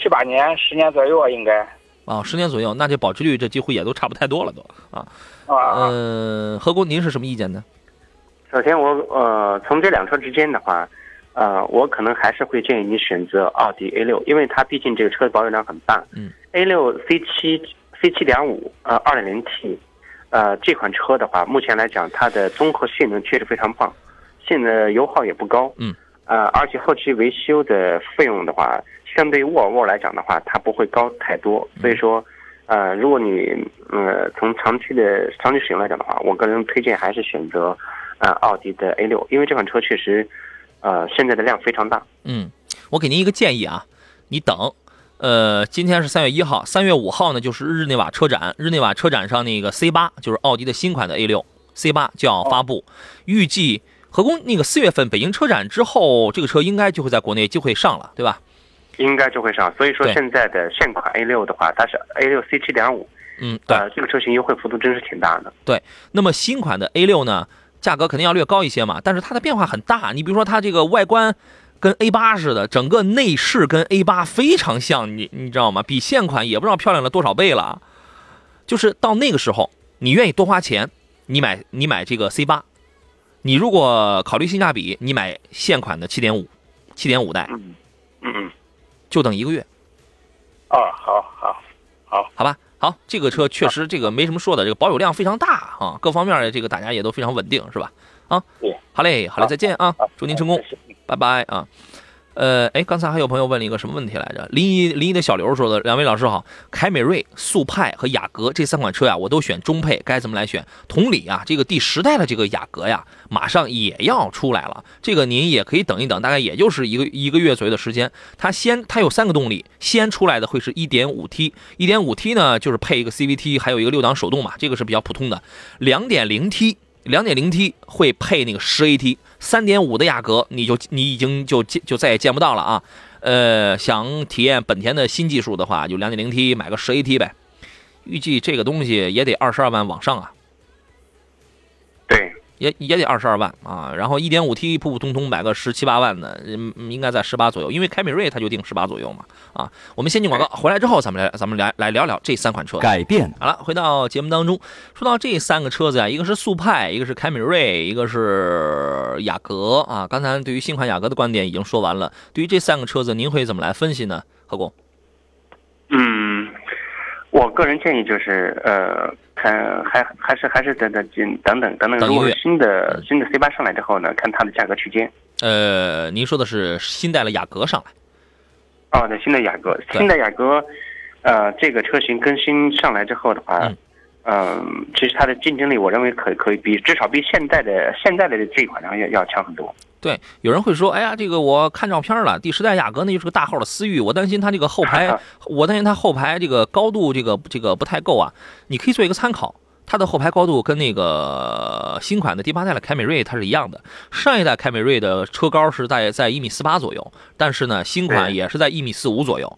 七八年、十年左右啊，应该。啊，十年左右，那就保值率这几乎也都差不太多了都啊。啊，嗯，何工，您是什么意见呢？首先我呃从这两车之间的话，呃我可能还是会建议你选择奥迪 A 六，因为它毕竟这个车的保有量很大。嗯，A 六 C 七 C 七点五呃二点零 T，呃这款车的话，目前来讲它的综合性能确实非常棒，现在油耗也不高。嗯，呃而且后期维修的费用的话，相对于沃尔沃来讲的话，它不会高太多，所以说。呃，如果你呃从长期的长期使用来讲的话，我个人推荐还是选择呃奥迪的 A 六，因为这款车确实呃现在的量非常大。嗯，我给您一个建议啊，你等，呃，今天是三月一号，三月五号呢就是日内瓦车展，日内瓦车展上那个 C 八就是奥迪的新款的 A 六 C 八就要发布，预计合工那个四月份北京车展之后，这个车应该就会在国内就会上了，对吧？应该就会上，所以说现在的现款 A 六的话，它是 A 六 C 七点五，嗯，对。呃，这个车型优惠幅度真是挺大的。对那么新款的 A 六呢，价格肯定要略高一些嘛，但是它的变化很大。你比如说它这个外观跟 A 八似的，整个内饰跟 A 八非常像，你你知道吗？比现款也不知道漂亮了多少倍了。就是到那个时候，你愿意多花钱，你买你买这个 C 八，你如果考虑性价比，你买现款的七点五，七点五代，嗯嗯嗯，就等一个月，啊，好，好好，好吧？好，这个车确实这个没什么说的，这个保有量非常大啊，各方面的这个大家也都非常稳定，是吧？啊对，好嘞，好嘞，再见啊，祝您成功。拜拜啊。呃，哎，刚才还有朋友问了一个什么问题来着？临沂临沂的小刘说的，两位老师好，凯美瑞、速派和雅阁这三款车呀，我都选中配，该怎么来选？同理啊，这个第十代的这个雅阁呀，马上也要出来了，这个您也可以等一等，大概也就是一个一个月左右的时间。它先它有三个动力，先出来的会是 1.5T，1.5T 呢就是配一个 CVT，还有一个六档手动嘛，这个是比较普通的。2.0T。两点零 T 会配那个十 AT，三点五的雅阁你就你已经就就再也见不到了啊。呃，想体验本田的新技术的话，就两点零 T 买个十 AT 呗。预计这个东西也得二十二万往上啊。对。也也得二十二万啊，然后一点五 T 普普通通买个十七八万的，嗯，应该在十八左右，因为凯美瑞它就定十八左右嘛。啊，我们先进广告，回来之后咱们来咱们来来聊聊这三款车。改变好了，回到节目当中，说到这三个车子呀，一个是速派，一个是凯美瑞，一个是雅阁啊。刚才对于新款雅阁的观点已经说完了，对于这三个车子，您会怎么来分析呢？何工？嗯，我个人建议就是，呃。看，还还是还是等等等等等等，如果新的新的 C 八上来之后呢，看它的价格区间。呃，您说的是新代的雅阁上来？哦，对，新的雅阁，新的雅阁，呃，这个车型更新上来之后的话。嗯，其实它的竞争力，我认为可可以比至少比现在的现在的这一款要要强很多。对，有人会说，哎呀，这个我看照片了，第十代雅阁那就是个大号的思域，我担心它这个后排，(laughs) 我担心它后排这个高度这个这个不太够啊。你可以做一个参考，它的后排高度跟那个新款的第八代的凯美瑞它是一样的。上一代凯美瑞的车高是在在一米四八左右，但是呢，新款也是在一米四五左右。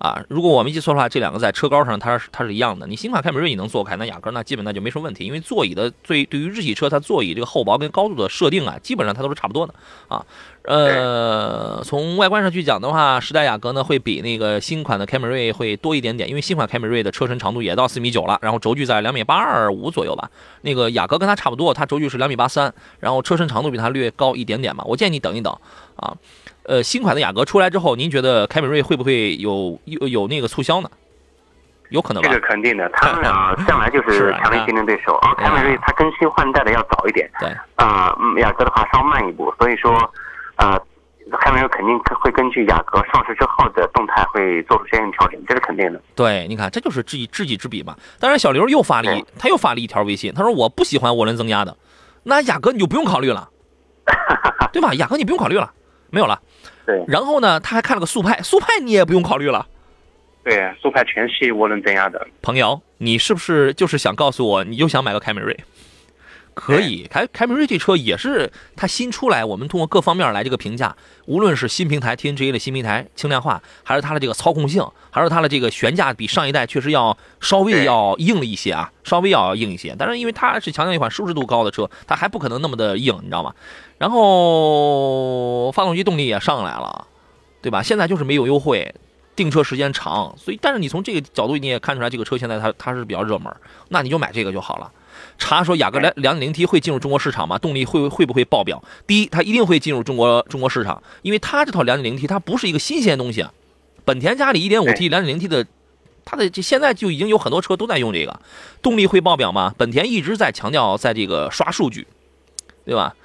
啊，如果我没记错的话，这两个在车高上它是它是一样的。你新款凯美瑞你能坐开，那雅阁那基本那就没什么问题，因为座椅的对对于日系车，它座椅这个厚薄跟高度的设定啊，基本上它都是差不多的啊。呃，从外观上去讲的话，时代雅阁呢会比那个新款的凯美瑞会多一点点，因为新款凯美瑞的车身长度也到四米九了，然后轴距在两米八二五左右吧。那个雅阁跟它差不多，它轴距是两米八三，然后车身长度比它略高一点点嘛。我建议你等一等啊。呃，新款的雅阁出来之后，您觉得凯美瑞会不会有有有那个促销呢？有可能吧？这个肯定的，他们俩 (laughs) 向来就是强烈竞争对手啊。凯美瑞它更新换代的要早一点，对啊，雅阁的话稍慢一步，所以说，呃，凯美瑞肯定会根据雅阁上市之后的动态会做出相应调整，这是肯定的。对，你看，这就是知己知己知彼嘛。当然，小刘又发了一，他又发了一条微信，他说我不喜欢涡轮增压的，那雅阁你就不用考虑了，(laughs) 对吧？雅阁你不用考虑了，没有了。对，然后呢，他还看了个速派，速派你也不用考虑了。对，速派全系涡轮增压的。朋友，你是不是就是想告诉我，你就想买个凯美瑞？可以，凯凯美瑞这车也是它新出来，我们通过各方面来这个评价，无论是新平台 TNGA 的新平台轻量化，还是它的这个操控性，还是它的这个悬架比上一代确实要稍微要硬了一些啊，稍微要硬一些。但是因为它是强调一款舒适度高的车，它还不可能那么的硬，你知道吗？然后发动机动力也上来了，对吧？现在就是没有优惠，订车时间长，所以但是你从这个角度你也看出来，这个车现在它它是比较热门，那你就买这个就好了。查说雅阁两两点零 T 会进入中国市场吗？动力会会不会爆表？第一，它一定会进入中国中国市场，因为它这套两点零 T 它不是一个新鲜东西啊。本田家里一点五 T 两点零 T 的，它的这现在就已经有很多车都在用这个，动力会爆表吗？本田一直在强调在这个刷数据，对吧？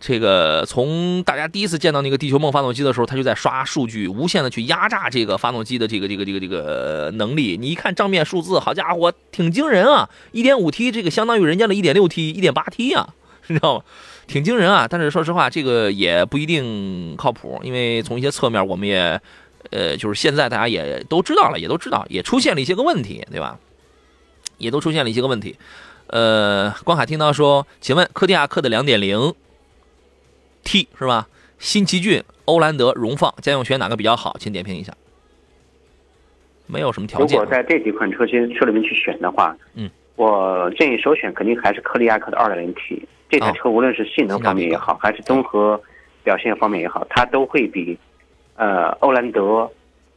这个从大家第一次见到那个地球梦发动机的时候，他就在刷数据，无限的去压榨这个发动机的这个这个这个这个能力。你一看账面数字，好家伙，挺惊人啊！1.5T 这个相当于人家的 1.6T、1.8T 啊，你知道吗？挺惊人啊！但是说实话，这个也不一定靠谱，因为从一些侧面，我们也，呃，就是现在大家也都知道了，也都知道，也出现了一些个问题，对吧？也都出现了一些个问题。呃，光海听到说，请问科迪亚克的2.0。T 是吧？新奇骏、欧蓝德、荣放，家用选哪个比较好？请点评一下。没有什么条件。如果在这几款车型车里面去选的话，嗯，我建议首选肯定还是科迪亚克的 2.0T。这台车无论是性能方面也好，还是综合表现方面也好，它都会比呃欧蓝德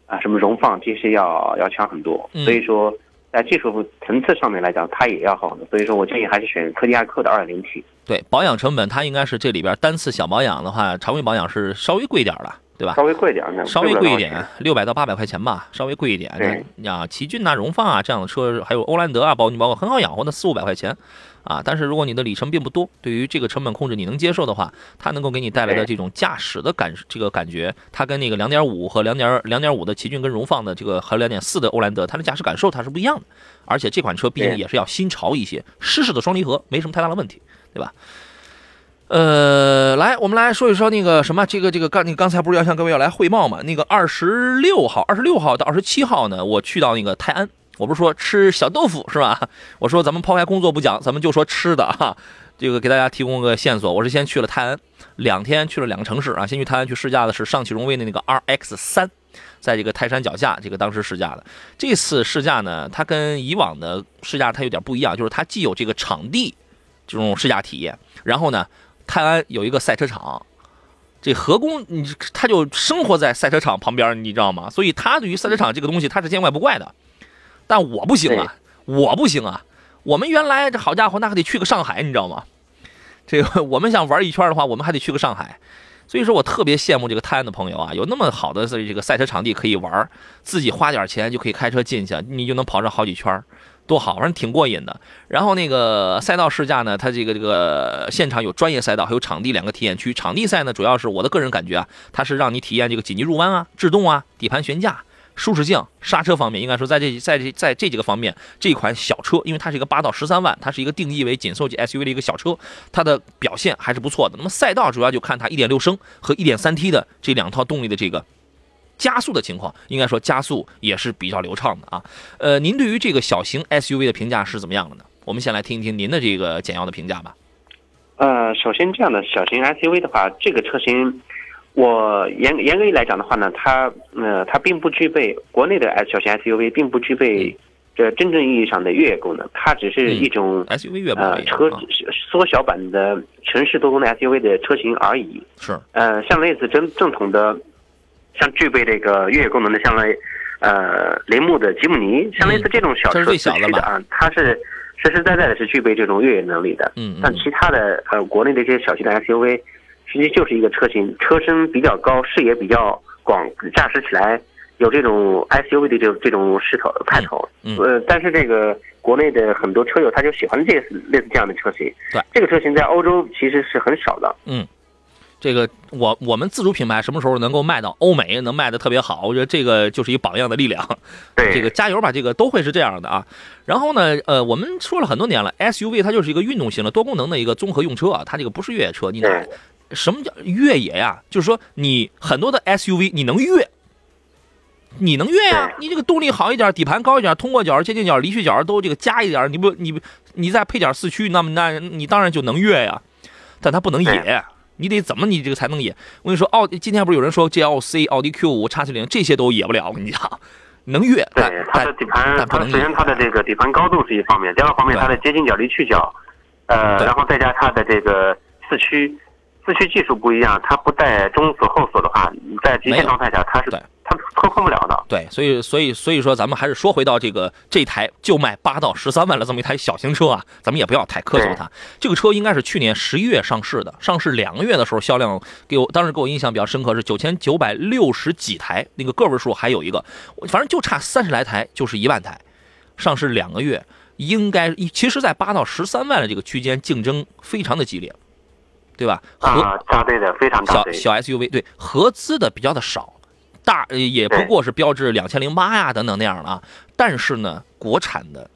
啊什么荣放这些要要强很多。所以说。在技术层次上面来讲，它也要好的，所以说我建议还是选科迪亚克的 2.0T。对，保养成本它应该是这里边单次小保养的话，常规保养是稍微贵点的，对吧？稍微贵点稍微贵一点，六百到八百块钱吧，稍微贵一点。对，啊，奇骏呐、荣放啊这样的车，还有欧蓝德啊，保你包括很好养活的四五百块钱，啊。但是如果你的里程并不多，对于这个成本控制你能接受的话，它能够给你带来的这种驾驶的感这个感觉，它跟那个2.5和2.2 2.5的奇骏跟荣放的这个和2.4的欧蓝德，它的驾驶感受它是不一样的。而且这款车毕竟也是要新潮一些，湿式的双离合没什么太大的问题，对吧？呃，来，我们来说一说那个什么，这个这个刚你刚才不是要向各位要来汇报嘛？那个二十六号、二十六号到二十七号呢，我去到那个泰安，我不是说吃小豆腐是吧？我说咱们抛开工作不讲，咱们就说吃的哈。这个给大家提供个线索，我是先去了泰安，两天去了两个城市啊。先去泰安去试驾的是上汽荣威的那个 RX 三，在这个泰山脚下，这个当时试驾的。这次试驾呢，它跟以往的试驾它有点不一样，就是它既有这个场地这种试驾体验，然后呢。泰安有一个赛车场，这何工你他就生活在赛车场旁边，你知道吗？所以他对于赛车场这个东西他是见怪不怪的。但我不行啊，我不行啊。我们原来这好家伙，那还得去个上海，你知道吗？这个 (laughs) 我们想玩一圈的话，我们还得去个上海。所以说我特别羡慕这个泰安的朋友啊，有那么好的这个赛车场地可以玩，自己花点钱就可以开车进去，你就能跑上好几圈。多好，反正挺过瘾的。然后那个赛道试驾呢，它这个这个现场有专业赛道，还有场地两个体验区。场地赛呢，主要是我的个人感觉啊，它是让你体验这个紧急入弯啊、制动啊、底盘悬架、舒适性、刹车方面。应该说，在这在这在这几个方面，这款小车，因为它是一个八到十三万，它是一个定义为紧凑级 SUV 的一个小车，它的表现还是不错的。那么赛道主要就看它一点六升和一点三 T 的这两套动力的这个。加速的情况，应该说加速也是比较流畅的啊。呃，您对于这个小型 SUV 的评价是怎么样的呢？我们先来听一听您的这个简要的评价吧。呃，首先这样的小型 SUV 的话，这个车型，我严严格来讲的话呢，它呃它并不具备国内的小型 SUV 并不具备这真正意义上的越野功能，它只是一种 SUV 越呃车缩小版的城市多功能 SUV 的车型而已。是呃，像类似正正统的。像具备这个越野功能的，像类，呃，铃木的吉姆尼，像类似这种小车四驱的啊，它是实实在在的是具备这种越野能力的。嗯。但其他的呃，国内的一些小型的 SUV，实际就是一个车型，车身比较高，视野比较广，驾驶起来有这种 SUV 的这种这种势头派头。嗯。呃，但是这个国内的很多车友他就喜欢这类似这样的车型。对。这个车型在欧洲其实是很少的。嗯。这个我我们自主品牌什么时候能够卖到欧美，能卖的特别好？我觉得这个就是一榜样的力量。对，这个加油吧，这个都会是这样的啊。然后呢，呃，我们说了很多年了，SUV 它就是一个运动型的多功能的一个综合用车啊，它这个不是越野车。你拿什么叫越野呀？就是说你很多的 SUV 你能越，你能越呀？你这个动力好一点，底盘高一点，通过角、接近角、离去角都这个加一点，你不你你再配点四驱，那么那你当然就能越呀。但它不能野。你得怎么你这个才能野？我跟你说，奥今天不是有人说 GLC、奥迪 Q 五、叉七零这些都野不了。我跟你讲，(laughs) 能越。对，它的底盘，它首先它的这个底盘高度是一方面，第二方面它的接近角、离去角，呃，然后再加它的这个四驱，四驱技术不一样，它不带中锁后锁的话，在极限状态下它是。它操控不了的，对，所以所以所以说，咱们还是说回到这个这台就卖八到十三万的这么一台小型车啊，咱们也不要太苛求它。这个车应该是去年十一月上市的，上市两个月的时候销量给我当时给我印象比较深刻是九千九百六十几台，那个个位数还有一个，反正就差三十来台就是一万台。上市两个月，应该其实在八到十三万的这个区间竞争非常的激烈，对吧？啊，扎堆的非常小小 SUV，对，合资的比较的少。大也不过是标致两千零八呀等等那样的啊，但是呢，国产的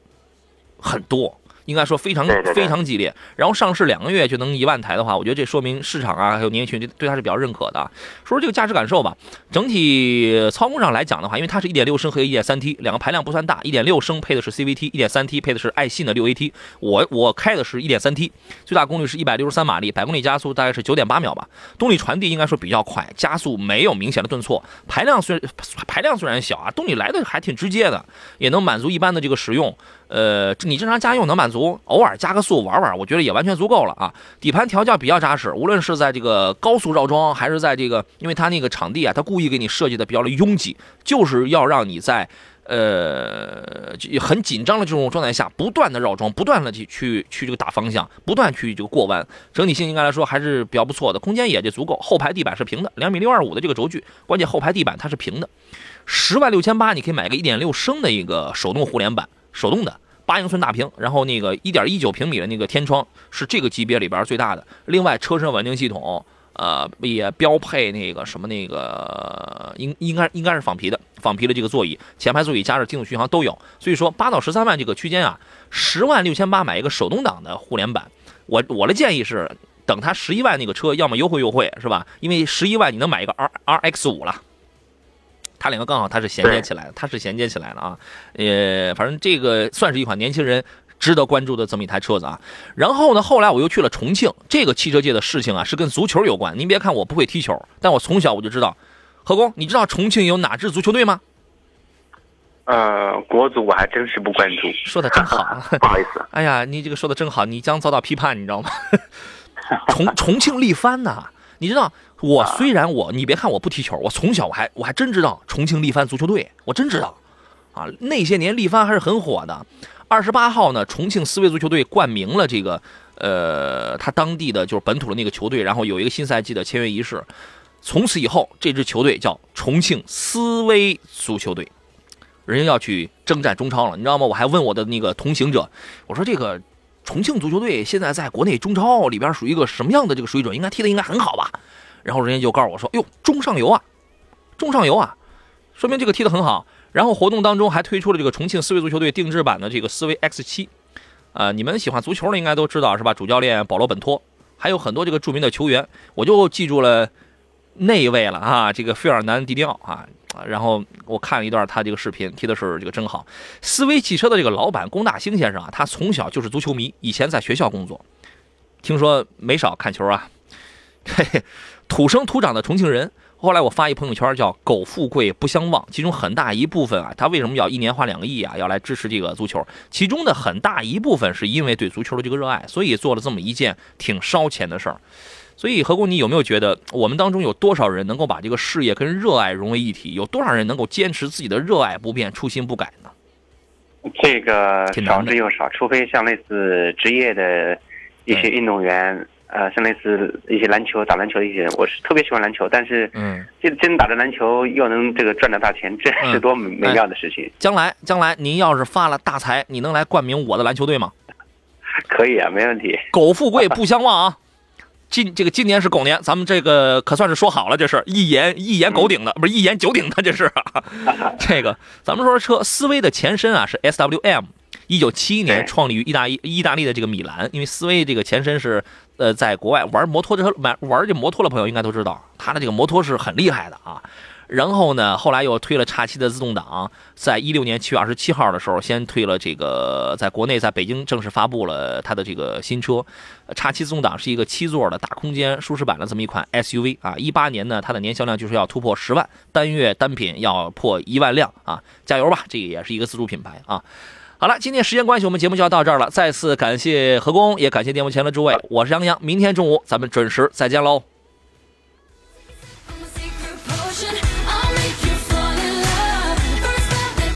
很多。应该说非常非常激烈，然后上市两个月就能一万台的话，我觉得这说明市场啊还有年轻群对它是比较认可的。说说这个驾驶感受吧，整体操控上来讲的话，因为它是一点六升和一点三 T 两个排量不算大，一点六升配的是 CVT，一点三 T 配的是爱信的六 AT。我我开的是一点三 T，最大功率是一百六十三马力，百公里加速大概是九点八秒吧。动力传递应该说比较快，加速没有明显的顿挫。排量虽排量虽然小啊，动力来的还挺直接的，也能满足一般的这个使用。呃，你正常家用能满足，偶尔加个速玩玩，我觉得也完全足够了啊。底盘调教比较扎实，无论是在这个高速绕桩，还是在这个，因为它那个场地啊，它故意给你设计的比较的拥挤，就是要让你在呃很紧张的这种状态下，不断的绕桩，不断的去去去这个打方向，不断去这个过弯，整体性应该来说还是比较不错的，空间也就足够。后排地板是平的，两米六二五的这个轴距，(laughs) 关键后排地板它是平的，十万六千八，你可以买个一点六升的一个手动互联版。手动的八英寸大屏，然后那个一点一九平米的那个天窗是这个级别里边最大的。另外，车身稳定系统，呃，也标配那个什么那个应应该应该是仿皮的仿皮的这个座椅，前排座椅加热定速巡航都有。所以说，八到十三万这个区间啊，十万六千八买一个手动挡的互联版，我我的建议是。等它十一万那个车，要么优惠优惠，是吧？因为十一万你能买一个 R R X 五了，它两个刚好它是衔接起来的，它是衔接起来的啊。呃，反正这个算是一款年轻人值得关注的这么一台车子啊。然后呢，后来我又去了重庆，这个汽车界的事情啊是跟足球有关。您别看我不会踢球，但我从小我就知道。何工，你知道重庆有哪支足球队吗？呃，国足我还真是不关注。说的真好，(laughs) 不好意思。哎呀，你这个说的真好，你将遭到批判，你知道吗？(laughs) 重重庆力帆呐，你知道我虽然我你别看我不踢球，我从小我还我还真知道重庆力帆足球队，我真知道，啊，那些年力帆还是很火的。二十八号呢，重庆斯威足球队冠名了这个，呃，他当地的就是本土的那个球队，然后有一个新赛季的签约仪式。从此以后，这支球队叫重庆斯威足球队，人家要去征战中超了，你知道吗？我还问我的那个同行者，我说这个。重庆足球队现在在国内中超里边属于一个什么样的这个水准？应该踢的应该很好吧？然后人家就告诉我说：“哟，中上游啊，中上游啊，说明这个踢得很好。”然后活动当中还推出了这个重庆思维足球队定制版的这个思维 X 七，呃，你们喜欢足球的应该都知道是吧？主教练保罗本托，还有很多这个著名的球员，我就记住了那一位了啊，这个费尔南迪尼奥啊。然后我看了一段他这个视频，踢的是这个真好。思威汽车的这个老板龚大兴先生啊，他从小就是足球迷，以前在学校工作，听说没少看球啊。嘿嘿，土生土长的重庆人。后来我发一朋友圈叫“苟富贵不相忘”，其中很大一部分啊，他为什么要一年花两个亿啊，要来支持这个足球？其中的很大一部分是因为对足球的这个热爱，所以做了这么一件挺烧钱的事儿。所以何工，你有没有觉得我们当中有多少人能够把这个事业跟热爱融为一体？有多少人能够坚持自己的热爱不变、初心不改呢？这个少之又少，除非像类似职业的一些运动员，呃，像类似一些篮球打篮球的一些人，我是特别喜欢篮球，但是，嗯，这真打着篮球又能这个赚到大钱，这是多美妙的事情。将来，将来您要是发了大财，你能来冠名我的篮球队吗？(laughs) 可以啊，没问题。苟富贵不相忘啊。今这个今年是狗年，咱们这个可算是说好了，这是一言一言狗顶的，不是一言九鼎的，这是。这个咱们说车，思威的前身啊是 S W M，一九七一年创立于意大利意大利的这个米兰，因为思威这个前身是呃在国外玩摩托车玩玩这摩托的朋友应该都知道，他的这个摩托是很厉害的啊。然后呢，后来又推了叉七的自动挡，在一六年七月二十七号的时候，先推了这个，在国内在北京正式发布了它的这个新车，叉七自动挡是一个七座的大空间舒适版的这么一款 SUV 啊。一八年呢，它的年销量就是要突破十万，单月单品要破一万辆啊！加油吧，这也是一个自主品牌啊。好了，今天时间关系，我们节目就要到这儿了，再次感谢何工，也感谢电波前的诸位，我是杨洋，明天中午咱们准时再见喽。